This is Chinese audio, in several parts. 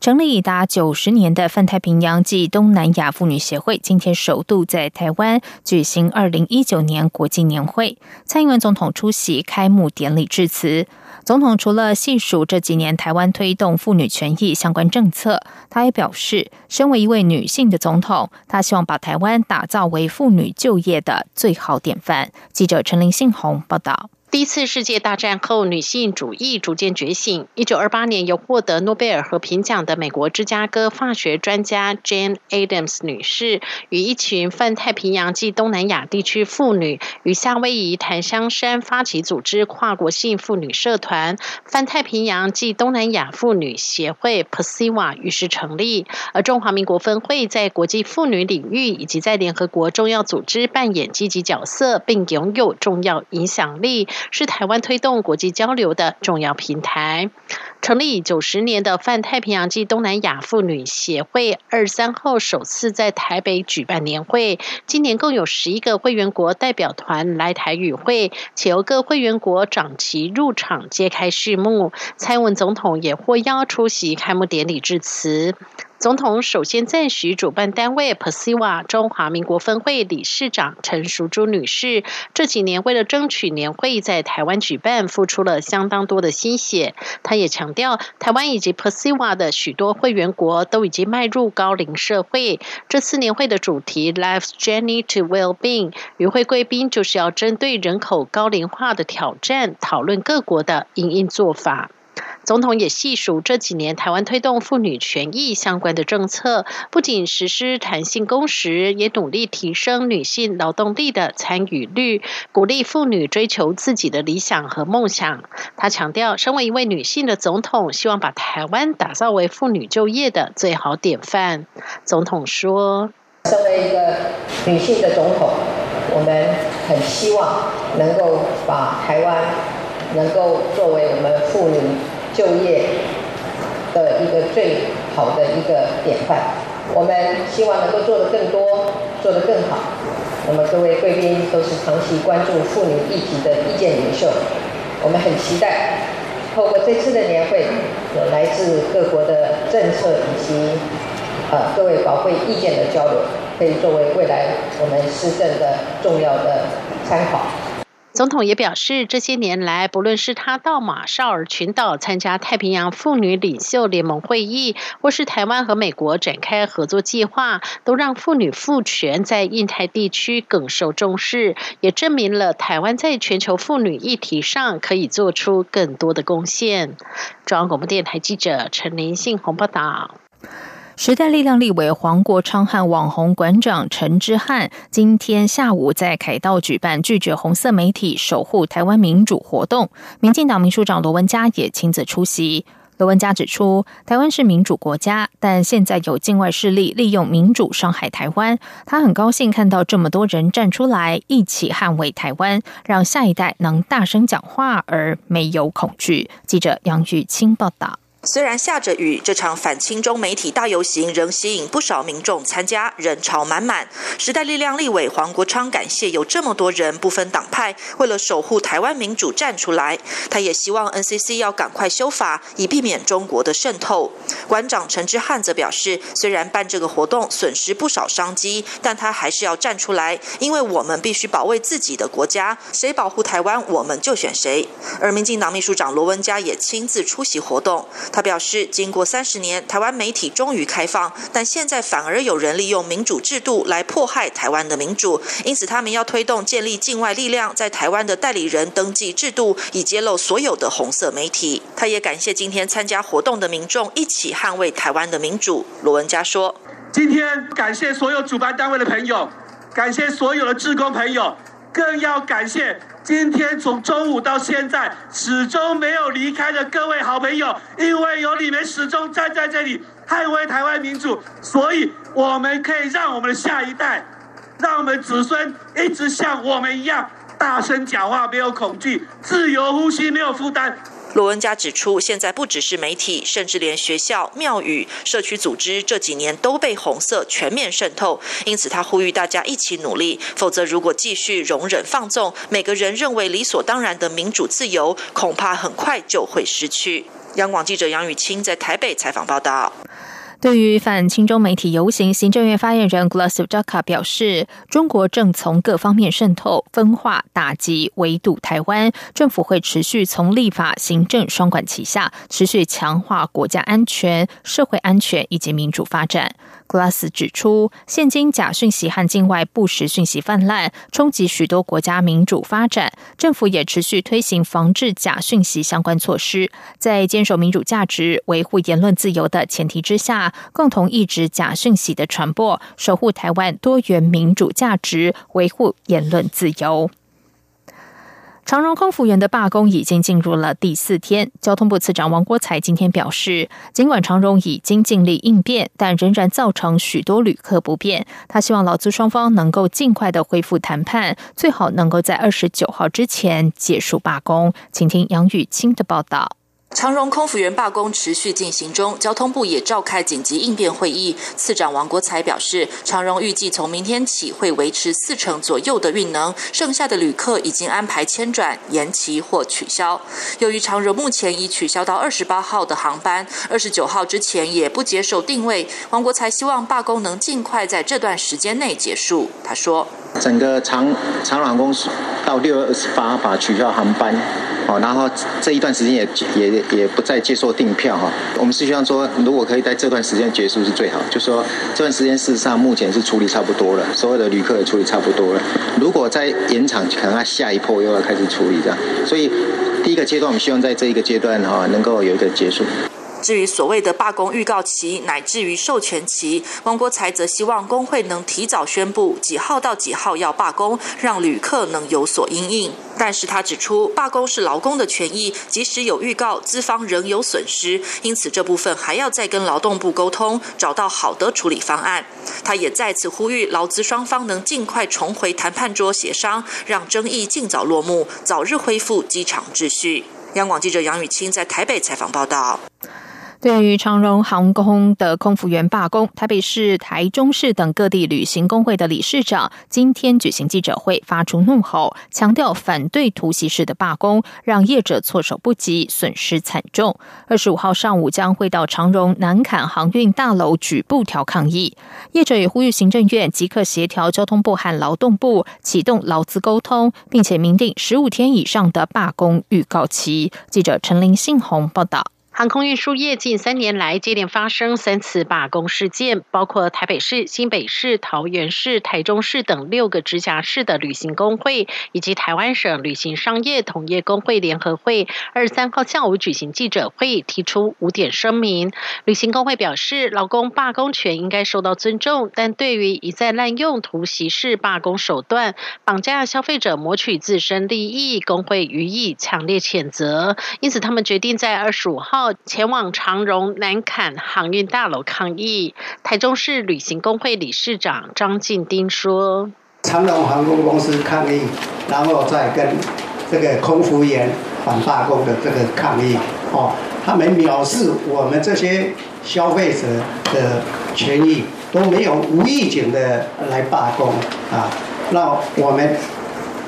成立已达九十年的泛太平洋暨东南亚妇女协会，今天首度在台湾举行二零一九年国际年会。蔡英文总统出席开幕典礼致辞。总统除了细数这几年台湾推动妇女权益相关政策，他也表示，身为一位女性的总统，他希望把台湾打造为妇女就业的最好典范。记者陈林信宏报道。第一次世界大战后，女性主义逐渐觉醒。一九二八年，由获得诺贝尔和平奖的美国芝加哥化学专家 Jane Adams 女士，与一群泛太平洋及东南亚地区妇女，与夏威夷檀香山发起组织跨国性妇女社团——泛太平洋及东南亚妇女协会 （PASIWA） 于是成立。而中华民国分会在国际妇女领域以及在联合国重要组织扮演积极角色，并拥有重要影响力。是台湾推动国际交流的重要平台。成立九十年的泛太平洋暨东南亚妇女协会，二三号首次在台北举办年会。今年共有十一个会员国代表团来台与会，且由各会员国长旗入场揭开序幕。蔡文总统也获邀出席开幕典礼致辞。总统首先赞许主办单位 PASIWA 中华民国分会理事长陈淑珠女士，这几年为了争取年会在台湾举办，付出了相当多的心血。她也强调，台湾以及 Persiva 的许多会员国都已经迈入高龄社会。这次年会的主题 Life's Journey to Well-being，与会贵宾就是要针对人口高龄化的挑战，讨论各国的应应做法。总统也细数这几年台湾推动妇女权益相关的政策，不仅实施弹性工时，也努力提升女性劳动力的参与率，鼓励妇女追求自己的理想和梦想。他强调，身为一位女性的总统，希望把台湾打造为妇女就业的最好典范。总统说：“身为一个女性的总统，我们很希望能够把台湾能够作为我们妇女。”就业的一个最好的一个典范，我们希望能够做得更多，做得更好。那么各位贵宾都是长期关注妇女议题的意见领袖，我们很期待透过这次的年会，有来自各国的政策以及呃各位宝贵意见的交流，可以作为未来我们施政的重要的参考。总统也表示，这些年来，不论是他到马绍尔群岛参加太平洋妇女领袖联盟会议，或是台湾和美国展开合作计划，都让妇女赋权在印太地区更受重视，也证明了台湾在全球妇女议题上可以做出更多的贡献。中央广播电台记者陈林信宏报道。时代力量立委黄国昌和网红馆长陈之汉今天下午在凯道举办拒绝红色媒体守护台湾民主活动，民进党秘书长罗文嘉也亲自出席。罗文嘉指出，台湾是民主国家，但现在有境外势力利用民主伤害台湾。他很高兴看到这么多人站出来一起捍卫台湾，让下一代能大声讲话而没有恐惧。记者杨玉清报道。虽然下着雨，这场反清中媒体大游行仍吸引不少民众参加，人潮满满。时代力量立委黄国昌感谢有这么多人不分党派，为了守护台湾民主站出来。他也希望 NCC 要赶快修法，以避免中国的渗透。馆长陈之汉则表示，虽然办这个活动损失不少商机，但他还是要站出来，因为我们必须保卫自己的国家，谁保护台湾，我们就选谁。而民进党秘书长罗文嘉也亲自出席活动。他表示，经过三十年，台湾媒体终于开放，但现在反而有人利用民主制度来迫害台湾的民主，因此他们要推动建立境外力量在台湾的代理人登记制度，以揭露所有的红色媒体。他也感谢今天参加活动的民众，一起捍卫台湾的民主。罗文佳说：“今天感谢所有主办单位的朋友，感谢所有的志工朋友。”更要感谢今天从中午到现在始终没有离开的各位好朋友，因为有你们始终站在这里捍卫台湾民主，所以我们可以让我们的下一代，让我们子孙一直像我们一样大声讲话没有恐惧，自由呼吸没有负担。罗文佳指出，现在不只是媒体，甚至连学校、庙宇、社区组织这几年都被红色全面渗透。因此，他呼吁大家一起努力，否则如果继续容忍放纵，每个人认为理所当然的民主自由，恐怕很快就会失去。央广记者杨雨清在台北采访报道。对于反亲中媒体游行，行政院发言人 Glasgow Jaka 表示，中国正从各方面渗透、分化、打击、围堵台湾，政府会持续从立法、行政双管齐下，持续强化国家安全、社会安全以及民主发展。Glass 指出，现今假讯息和境外不实讯息泛滥，冲击许多国家民主发展。政府也持续推行防治假讯息相关措施，在坚守民主价值、维护言论自由的前提之下，共同抑制假讯息的传播，守护台湾多元民主价值，维护言论自由。长荣空服员的罢工已经进入了第四天。交通部次长王国才今天表示，尽管长荣已经尽力应变，但仍然造成许多旅客不便。他希望劳资双方能够尽快的恢复谈判，最好能够在二十九号之前结束罢工。请听杨雨清的报道。长荣空服员罢工持续进行中，交通部也召开紧急应变会议。次长王国才表示，长荣预计从明天起会维持四成左右的运能，剩下的旅客已经安排迁转、延期或取消。由于长荣目前已取消到二十八号的航班，二十九号之前也不接受定位。王国才希望罢工能尽快在这段时间内结束。他说：“整个长长荣航空到六月二十八把取消航班，好，然后这一段时间也也。”也不再接受订票哈，我们是希望说，如果可以在这段时间结束是最好。就说这段时间事实上目前是处理差不多了，所有的旅客也处理差不多了。如果再延长，可能他下一波又要开始处理这样。所以第一个阶段，我们希望在这一个阶段哈，能够有一个结束。至于所谓的罢工预告期，乃至于授权期，汪国才则希望工会能提早宣布几号到几号要罢工，让旅客能有所应应。但是他指出，罢工是劳工的权益，即使有预告，资方仍有损失，因此这部分还要再跟劳动部沟通，找到好的处理方案。他也再次呼吁劳资双方能尽快重回谈判桌协商，让争议尽早落幕，早日恢复机场秩序。央广记者杨雨清在台北采访报道。对于长荣航空的空服员罢工，台北市、台中市等各地旅行工会的理事长今天举行记者会，发出怒吼，强调反对突袭式的罢工，让业者措手不及，损失惨重。二十五号上午将会到长荣南坎航运大楼举布条抗议。业者也呼吁行政院即刻协调交通部和劳动部，启动劳资沟通，并且明定十五天以上的罢工预告期。记者陈林信宏报道。航空运输业近三年来接连发生三次罢工事件，包括台北市、新北市、桃园市、台中市等六个直辖市的旅行工会，以及台湾省旅行商业同业工会联合会，二十三号下午举行记者会，提出五点声明。旅行工会表示，劳工罢工权应该受到尊重，但对于一再滥用突袭式罢工手段，绑架消费者谋取自身利益，工会予以强烈谴责。因此，他们决定在二十五号。前往长荣南坎航运大楼抗议。台中市旅行工会理事长张进丁说：“长荣航空公司抗议，然后再跟这个空服员反罢工的这个抗议，哦，他们藐视我们这些消费者的权益，都没有无预警的来罢工啊，那我们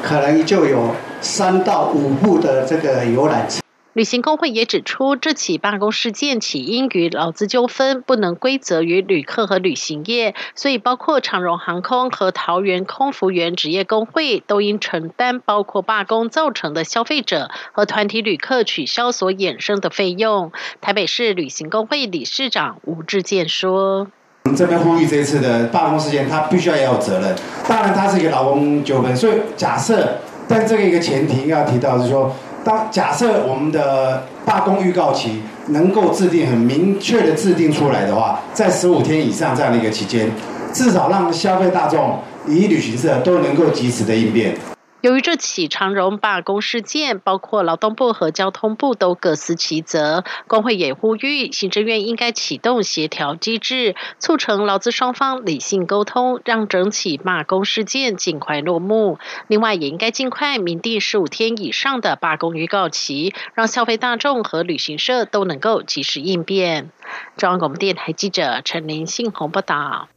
可能就有三到五部的这个游览车。”旅行工会也指出，这起罢工事件起因于劳资纠纷，不能归责于旅客和旅行业，所以包括长荣航空和桃园空服员职业工会都应承担包括罢工造成的消费者和团体旅客取消所衍生的费用。台北市旅行工会理事长吴志健说：“我们这边呼吁这次的罢工事件，他必须要要有责任。当然，他是一个劳工纠纷，所以假设，但这个一个前提要提到是说。”当假设我们的罢工预告期能够制定很明确的制定出来的话，在十五天以上这样的一个期间，至少让消费大众以及旅行社都能够及时的应变。由于这起长荣罢工事件，包括劳动部和交通部都各司其责，工会也呼吁行政院应该启动协调机制，促成劳资双方理性沟通，让整起罢工事件尽快落幕。另外，也应该尽快明定十五天以上的罢工预告期，让消费大众和旅行社都能够及时应变。中央广播电台记者陈林信宏报道。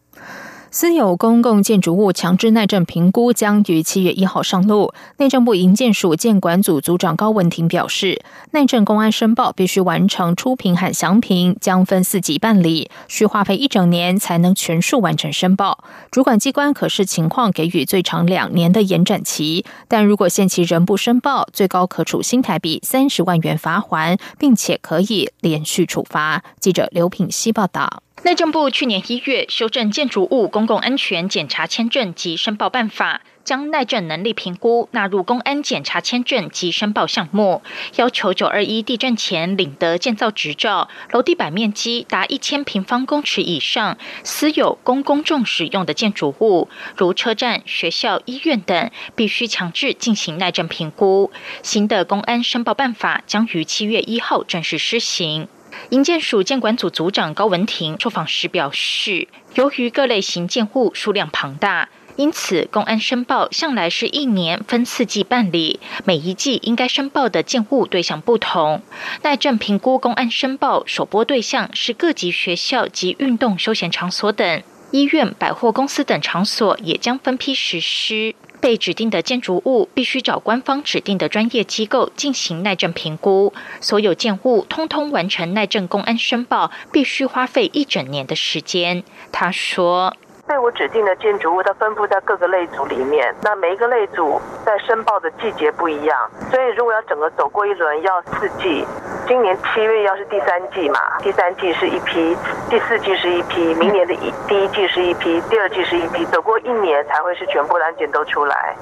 私有公共建筑物强制耐震评估将于七月一号上路。内政部营建署建管组组长高文婷表示，耐震公安申报必须完成初评和详评，将分四级办理，需花费一整年才能全数完成申报。主管机关可视情况给予最长两年的延展期，但如果限期仍不申报，最高可处新台币三十万元罚还，并且可以连续处罚。记者刘品希报道。内政部去年一月修正《建筑物公共安全检查签证及申报办法》，将耐震能力评估纳入公安检查签证及申报项目，要求九二一地震前领得建造执照、楼地板面积达一千平方公尺以上、私有公公众使用的建筑物，如车站、学校、医院等，必须强制进行耐震评估。新的公安申报办法将于七月一号正式施行。营建署建管组组长高文婷受访时表示，由于各类型建户数量庞大，因此公安申报向来是一年分四季办理，每一季应该申报的建户对象不同。耐震评估公安申报首播对象是各级学校及运动休闲场所等，医院、百货公司等场所也将分批实施。被指定的建筑物必须找官方指定的专业机构进行耐震评估，所有建物通通完成耐震公安申报，必须花费一整年的时间。他说。被我指定的建筑物，它分布在各个类组里面。那每一个类组在申报的季节不一样，所以如果要整个走过一轮，要四季。今年七月要是第三季嘛，第三季是一批，第四季是一批，明年的一第一季是一批，第二季是一批，走过一年才会是全部的案件都出来。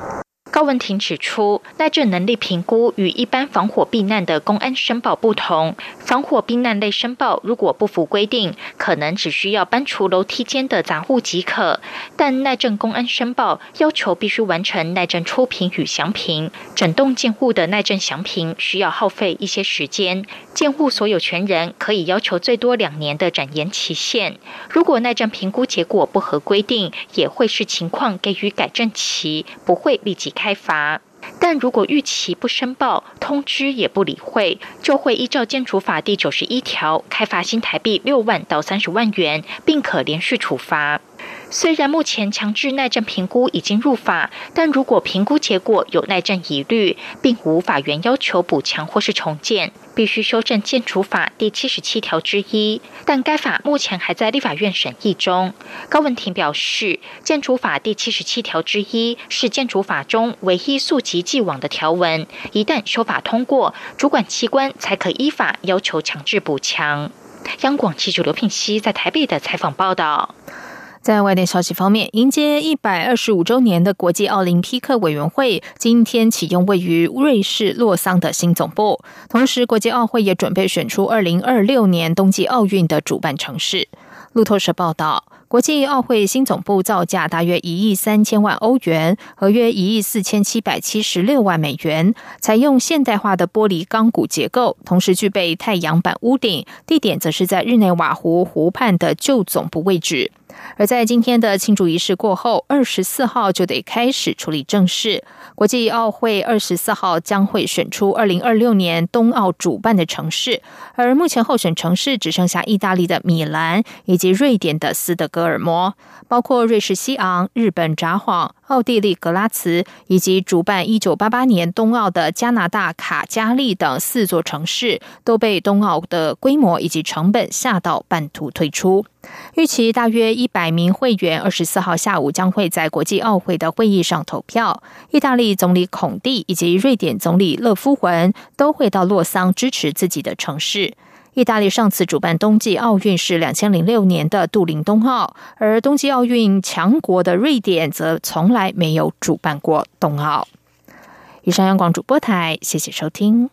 高文婷指出，耐震能力评估与一般防火避难的公安申报不同。防火避难类申报如果不符规定，可能只需要搬除楼梯间的杂物即可；但耐震公安申报要求必须完成耐震初评与详评，整栋建户的耐震详评需要耗费一些时间。建户所有权人可以要求最多两年的展延期限。如果耐震评估结果不合规定，也会视情况给予改正期，不会立即开。开罚，但如果逾期不申报、通知也不理会，就会依照建筑法第九十一条开罚新台币六万到三十万元，并可连续处罚。虽然目前强制耐震评估已经入法，但如果评估结果有耐震疑虑，并无法源要求补强或是重建，必须修正建筑法第七十七条之一。但该法目前还在立法院审议中。高文婷表示，建筑法第七十七条之一是建筑法中唯一溯及既往的条文，一旦修法通过，主管机关才可依法要求强制补强。央广记者刘聘熙在台北的采访报道。在外电消息方面，迎接一百二十五周年的国际奥林匹克委员会今天启用位于瑞士洛桑的新总部。同时，国际奥会也准备选出二零二六年冬季奥运的主办城市。路透社报道，国际奥会新总部造价大约一亿三千万欧元，合约一亿四千七百七十六万美元，采用现代化的玻璃钢骨结构，同时具备太阳板屋顶，地点则是在日内瓦湖湖畔的旧总部位置。而在今天的庆祝仪式过后，二十四号就得开始处理正事。国际奥会二十四号将会选出二零二六年冬奥主办的城市，而目前候选城市只剩下意大利的米兰以及瑞典的斯德哥尔摩，包括瑞士西昂、日本札幌。奥地利格拉茨以及主办一九八八年冬奥的加拿大卡加利等四座城市都被冬奥的规模以及成本吓到半途退出。预期大约一百名会员二十四号下午将会在国际奥会的会议上投票。意大利总理孔蒂以及瑞典总理勒夫文都会到洛桑支持自己的城市。意大利上次主办冬季奥运是两千零六年的杜林冬奥，而冬季奥运强国的瑞典则从来没有主办过冬奥。以上，央广主播台，谢谢收听。